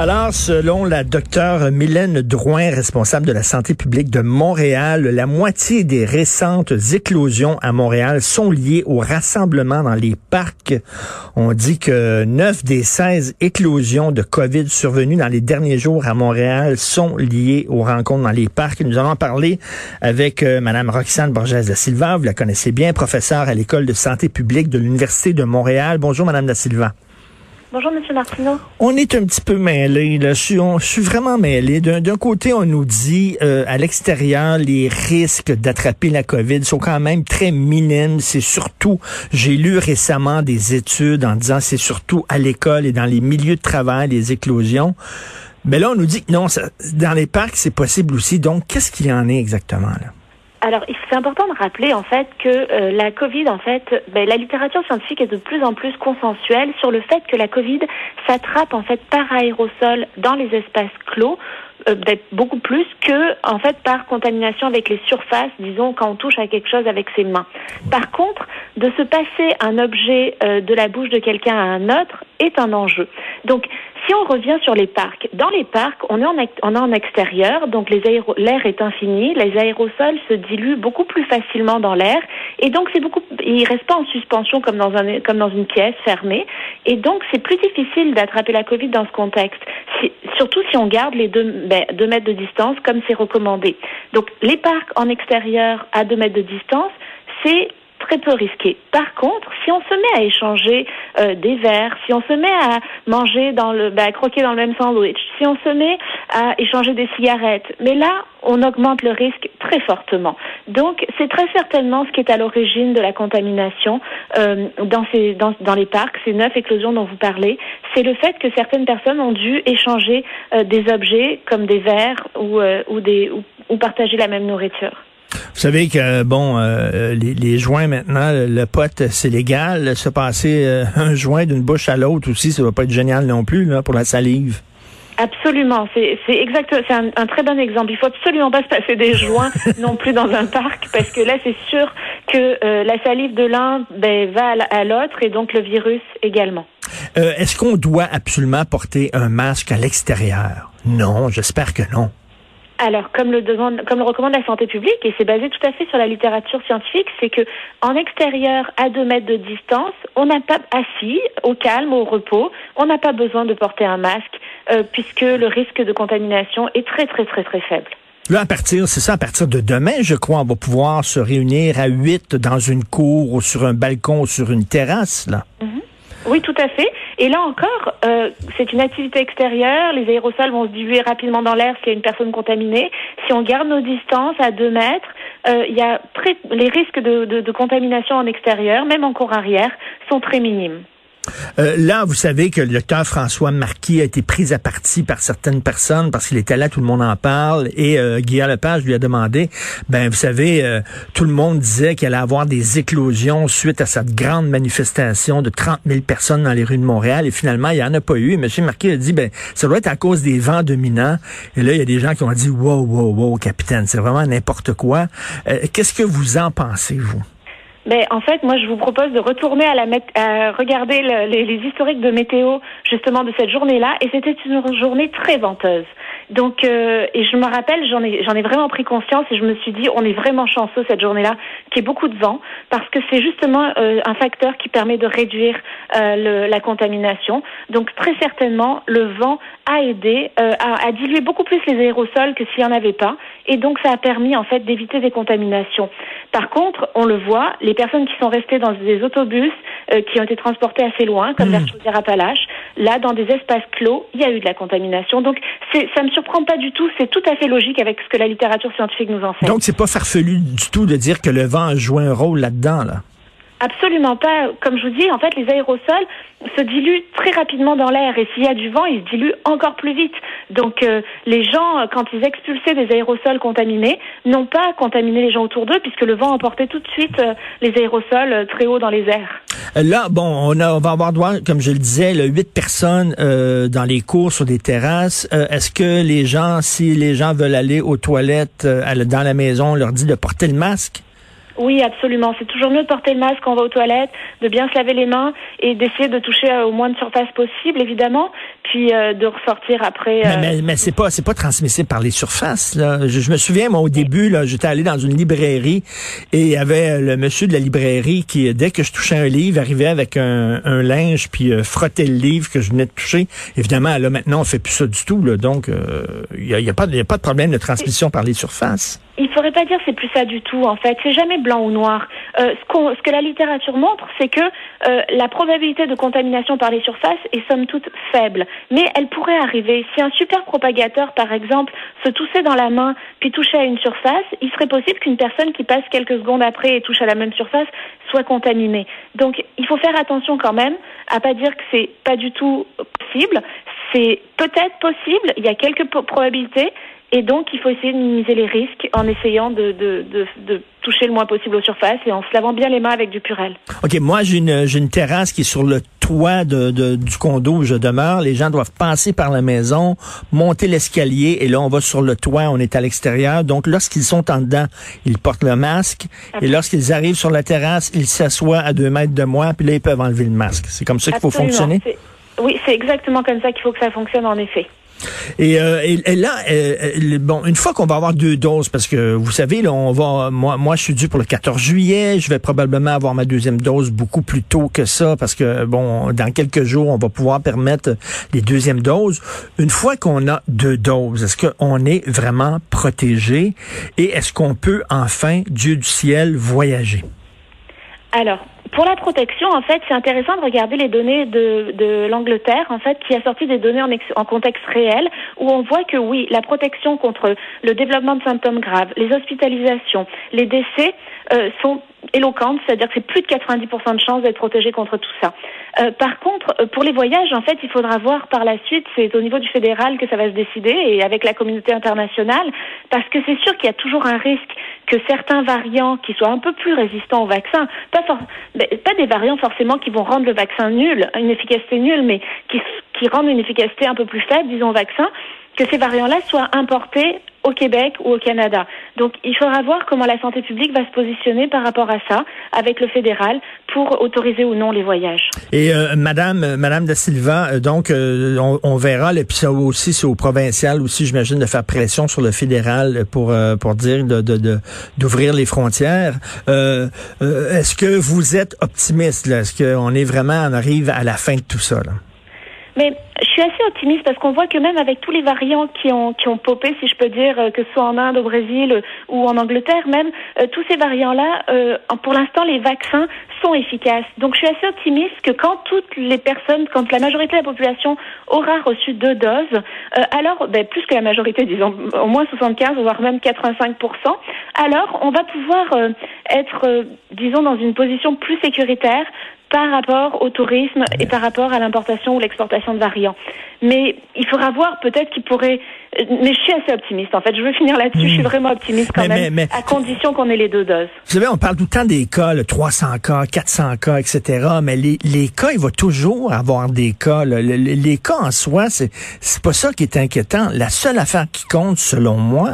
Alors, selon la docteure Mylène Drouin, responsable de la santé publique de Montréal, la moitié des récentes éclosions à Montréal sont liées au rassemblement dans les parcs. On dit que 9 des 16 éclosions de COVID survenues dans les derniers jours à Montréal sont liées aux rencontres dans les parcs. Nous allons en parler avec euh, Madame Roxane Borges da Silva. Vous la connaissez bien, professeure à l'école de santé publique de l'Université de Montréal. Bonjour, Madame da Silva. Bonjour, Monsieur Martineau. On est un petit peu mêlé. Là. Je, suis, vraiment mêlé. D'un, d'un côté, on nous dit euh, à l'extérieur, les risques d'attraper la COVID sont quand même très minimes. C'est surtout, j'ai lu récemment des études en disant c'est surtout à l'école et dans les milieux de travail, les éclosions. Mais là, on nous dit que non, ça- dans les parcs, c'est possible aussi. Donc, qu'est-ce qu'il y en est exactement là? Alors, c'est important de rappeler en fait que euh, la Covid, en fait, ben, la littérature scientifique est de plus en plus consensuelle sur le fait que la Covid s'attrape en fait par aérosol dans les espaces clos. euh, peut-être beaucoup plus que en fait par contamination avec les surfaces, disons quand on touche à quelque chose avec ses mains. Par contre, de se passer un objet euh, de la bouche de quelqu'un à un autre est un enjeu. Donc, si on revient sur les parcs, dans les parcs, on est en, en extérieur, donc l'air est infini, les aérosols se diluent beaucoup plus facilement dans l'air, et donc c'est beaucoup, ils restent pas en suspension comme dans un, comme dans une pièce fermée, et donc c'est plus difficile d'attraper la Covid dans ce contexte, surtout si on garde les deux, ben, deux mètres de distance comme c'est recommandé. Donc les parcs en extérieur à deux mètres de distance, c'est très peu risqué. Par contre, si on se met à échanger euh, des verres, si on se met à manger dans le, ben, à croquer dans le même sandwich, si on se met à échanger des cigarettes, mais là, on augmente le risque très fortement. Donc, c'est très certainement ce qui est à l'origine de la contamination euh, dans, ces, dans, les parcs, ces neuf éclosions dont vous parlez. C'est le fait que certaines personnes ont dû échanger euh, des objets comme des verres ou, des, ou partager la même nourriture. Vous savez que, bon, euh, les, les joints maintenant, le, le pot, c'est légal. Se passer euh, un joint d'une bouche à l'autre aussi, ça va pas être génial non plus là, pour la salive. Absolument, c'est exact, c'est un, un très bon exemple. Il faut absolument pas se passer des joints non plus dans un parc parce que là c'est sûr que euh, la salive de l'un ben, va à l'autre et donc le virus également. Est-ce qu'on doit absolument porter un masque à l'extérieur? Non, j'espère que non. Alors, comme le demande, comme le recommande la santé publique, et c'est basé tout à fait sur la littérature scientifique, c'est que en extérieur, à deux mètres de distance, on n'a pas assis, au calme, au repos, on n'a pas besoin de porter un masque, euh, puisque le risque de contamination est très très très très faible. Là, à partir, c'est ça, à partir de demain, je crois, on va pouvoir se réunir à huit dans une cour ou sur un balcon ou sur une terrasse, là. Oui, tout à fait. Et là encore, euh, c'est une activité extérieure. Les aérosols vont se diluer rapidement dans l'air s'il y a une personne contaminée. Si on garde nos distances à deux mètres, euh, y a très, les risques de, de, de contamination en extérieur, même en cours arrière, sont très minimes. Euh, là, vous savez que le docteur François Marquis a été pris à partie par certaines personnes parce qu'il était là, tout le monde en parle. Et euh, Guillaume Lepage lui a demandé, ben vous savez, euh, tout le monde disait qu'il allait avoir des éclosions suite à cette grande manifestation de 30 000 personnes dans les rues de Montréal. Et finalement, il n'y en a pas eu. Et M. Marquis a dit, ben ça doit être à cause des vents dominants. Et là, il y a des gens qui ont dit, wow, wow, wow, capitaine, c'est vraiment n'importe quoi. Euh, Qu'est-ce que vous en pensez, vous? Mais en fait, moi, je vous propose de retourner à, la à regarder le- les, historiques de météo justement de cette journée-là, et c'était une journée très venteuse. Donc, euh, et je me rappelle, j'en ai, j'en ai vraiment pris conscience, et je me suis dit, on est vraiment chanceux cette journée-là, qu'il y ait beaucoup de vent, parce que c'est justement euh, un facteur qui permet de réduire euh, le- la contamination. Donc, très certainement, le vent a aidé euh, à, à diluer beaucoup plus les aérosols que s'il n'y en avait pas, et donc ça a permis en fait d'éviter des contaminations. Par contre, on le voit, les personnes qui sont restées dans des autobus euh, qui ont été transportés assez loin, comme vers Chaudière-Appalaches, là, dans des espaces clos, il y a eu de la contamination. Donc, ça me surprend pas du tout. C'est tout à fait logique avec ce que la littérature scientifique nous enseigne. Donc, c'est pas farfelu du tout de dire que le vent a joué un rôle là-dedans, là? Absolument pas. Comme je vous dis, en fait, les aérosols se diluent très rapidement dans l'air et s'il y a du vent, ils se diluent encore plus vite. Donc euh, les gens, quand ils expulsaient des aérosols contaminés, n'ont pas contaminé les gens autour d'eux puisque le vent emportait tout de suite euh, les aérosols euh, très haut dans les airs. Là, bon, on, a, on va avoir droit, comme je le disais, huit personnes dans les cours sur des terrasses. Est-ce que les gens, si les gens veulent aller aux toilettes dans la maison, on leur dit de porter le masque? Oui, absolument. C'est toujours mieux de porter le masque quand on va aux toilettes, de bien se laver les mains et d'essayer de toucher au moins de surface possible, évidemment, puis euh, de ressortir après. Mais, euh, mais, c'est pas c'est pas transmissible par les surfaces. Là. Je, me souviens, moi, au début, là, j'étais allé dans une librairie et il y avait le monsieur de la librairie qui, dès que je touchais un livre, arrivait avec un, un linge puis euh, frottait le livre que je venais de toucher. Évidemment, là, maintenant, on fait plus ça du tout. Là, donc, il n'y a, y a, pas, y a pas de problème de transmission par les surfaces. Il faudrait pas dire c'est plus ça du tout. En fait, c'est jamais blanc ou noir. Euh, ce, ce, que la littérature montre, c'est que euh, la probabilité de contamination par les surfaces est somme toute faible, mais elle pourrait arriver. Si un super propagateur, par exemple, se toussait dans la main puis touchait à une surface, il serait possible qu'une personne qui passe quelques secondes après et touche à la même surface soit contaminée. Donc, il faut faire attention quand même à pas dire que c'est pas du tout possible. C'est peut-être possible. Il y a quelques probabilités, et donc, il faut essayer de minimiser les risques en essayant de, de, de, toucher le moins possible aux surfaces et en se lavant bien les mains avec du purel. OK, moi, j'ai une, une terrasse qui est sur le toit de, de, du condo où je demeure. Les gens doivent passer par la maison, monter l'escalier et là, on va sur le toit, on est à l'extérieur. Donc, lorsqu'ils sont en dedans, ils portent le masque. Et lorsqu'ils arrivent sur la terrasse, ils s'assoient à deux mètres de moi, puis là, ils peuvent enlever le masque. C'est comme ça qu'il faut fonctionner? Oui, c'est exactement comme ça qu'il faut que ça fonctionne, en effet. Et, euh, et, là, euh, euh, bon, une fois qu'on va avoir deux doses, parce que vous savez, là, on va, moi, moi, je suis dû pour le 14 juillet. Je vais probablement avoir ma deuxième dose beaucoup plus tôt que ça, parce que bon, dans quelques jours, on va pouvoir permettre les deuxièmes doses. Une fois qu'on a deux doses, est-ce qu'on est vraiment protégé et est-ce qu'on peut enfin, Dieu du ciel, voyager? Alors, pour la protection, en fait, c'est intéressant de regarder les données de, de l'Angleterre, en fait, qui a sorti des données en, en, contexte réel, où on voit que oui, la protection contre le développement de symptômes graves, les hospitalisations, les décès euh, sont éloquentes, c'est-à-dire que c'est plus de 90% de chances d'être protégé contre tout ça. Euh, par contre, euh, pour les voyages, en fait, il faudra voir par la suite, c'est au niveau du fédéral que ça va se décider et avec la communauté internationale, parce que c'est sûr qu'il y a toujours un risque que certains variants qui soient un peu plus résistants au vaccin, pas, pas des variants forcément qui vont rendre le vaccin nul, une efficacité nulle, mais qui, qui rendent une efficacité un peu plus faible, disons, au vaccin, que ces variants-là soient importés au Québec ou au Canada. Donc il faudra voir comment la santé publique va se positionner par rapport à ça avec le fédéral pour autoriser ou non les voyages. Et euh, Madame euh, Madame da Silva, euh, donc on, verra, et puis ça aussi c'est au provincial aussi, j'imagine, de faire pression sur le fédéral pour pour dire de d'ouvrir les frontières. Est-ce que vous êtes optimiste là? Est-ce qu'on est vraiment on arrive à la fin de tout ça là? Mais je suis assez optimiste parce qu'on voit que même avec tous les variants qui ont qui ont popé, si je peux dire, euh, que ce soit en Inde, au Brésil euh, ou en Angleterre, même euh, tous ces variants-là, pour l'instant, les vaccins sont efficaces. Donc, je suis assez optimiste que quand toutes les personnes, quand la majorité de la population aura reçu deux doses, alors, ben, plus que la majorité, disons, au moins 75, voire même 85% alors on va pouvoir être, disons, dans une position plus sécuritaire par rapport au tourisme et par rapport à l'importation ou l'exportation de variants. Mais il faudra voir peut-être qu'il pourrait. Mais je suis assez optimiste en fait. Je veux finir là-dessus. Je suis hmm. vraiment optimiste quand même, à condition qu'on ait les deux doses. Vous savez, on parle tout le temps des cas, le 300 cas, 400 cas, etc. Mais les, les cas, il va toujours avoir des cas. Les, les, cas en soi, c'est c'est pas ça qui est inquiétant. La seule affaire qui compte, selon moi,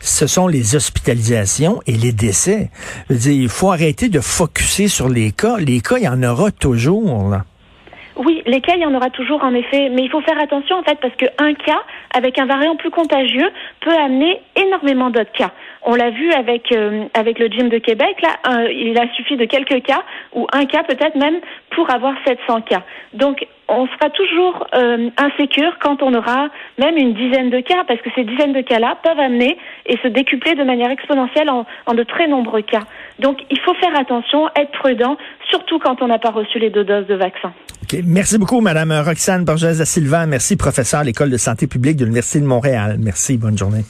ce sont les hospitalisations et les décès. Je veux dire, il faut arrêter de focuser sur les cas. Les cas, il y en aura toujours. Là. Oui, les cas, il y en aura toujours en effet, mais il faut faire attention en fait parce qu'un cas avec un variant plus contagieux peut amener énormément d'autres cas. On l'a vu avec euh, avec le gym de Québec là, il a suffi de quelques cas ou un cas peut-être même pour avoir 700 cas. Donc on sera toujours euh, insécure quand on aura même une dizaine de cas, parce que ces dizaines de cas-là peuvent amener et se décupler de manière exponentielle en, en, de très nombreux cas. Donc il faut faire attention, être prudent, surtout quand on n'a pas reçu les deux doses de vaccin. Merci beaucoup, Madame Roxane Borges da. Merci, professeur à l'École de santé publique de l'Université de Montréal. Merci, bonne journée.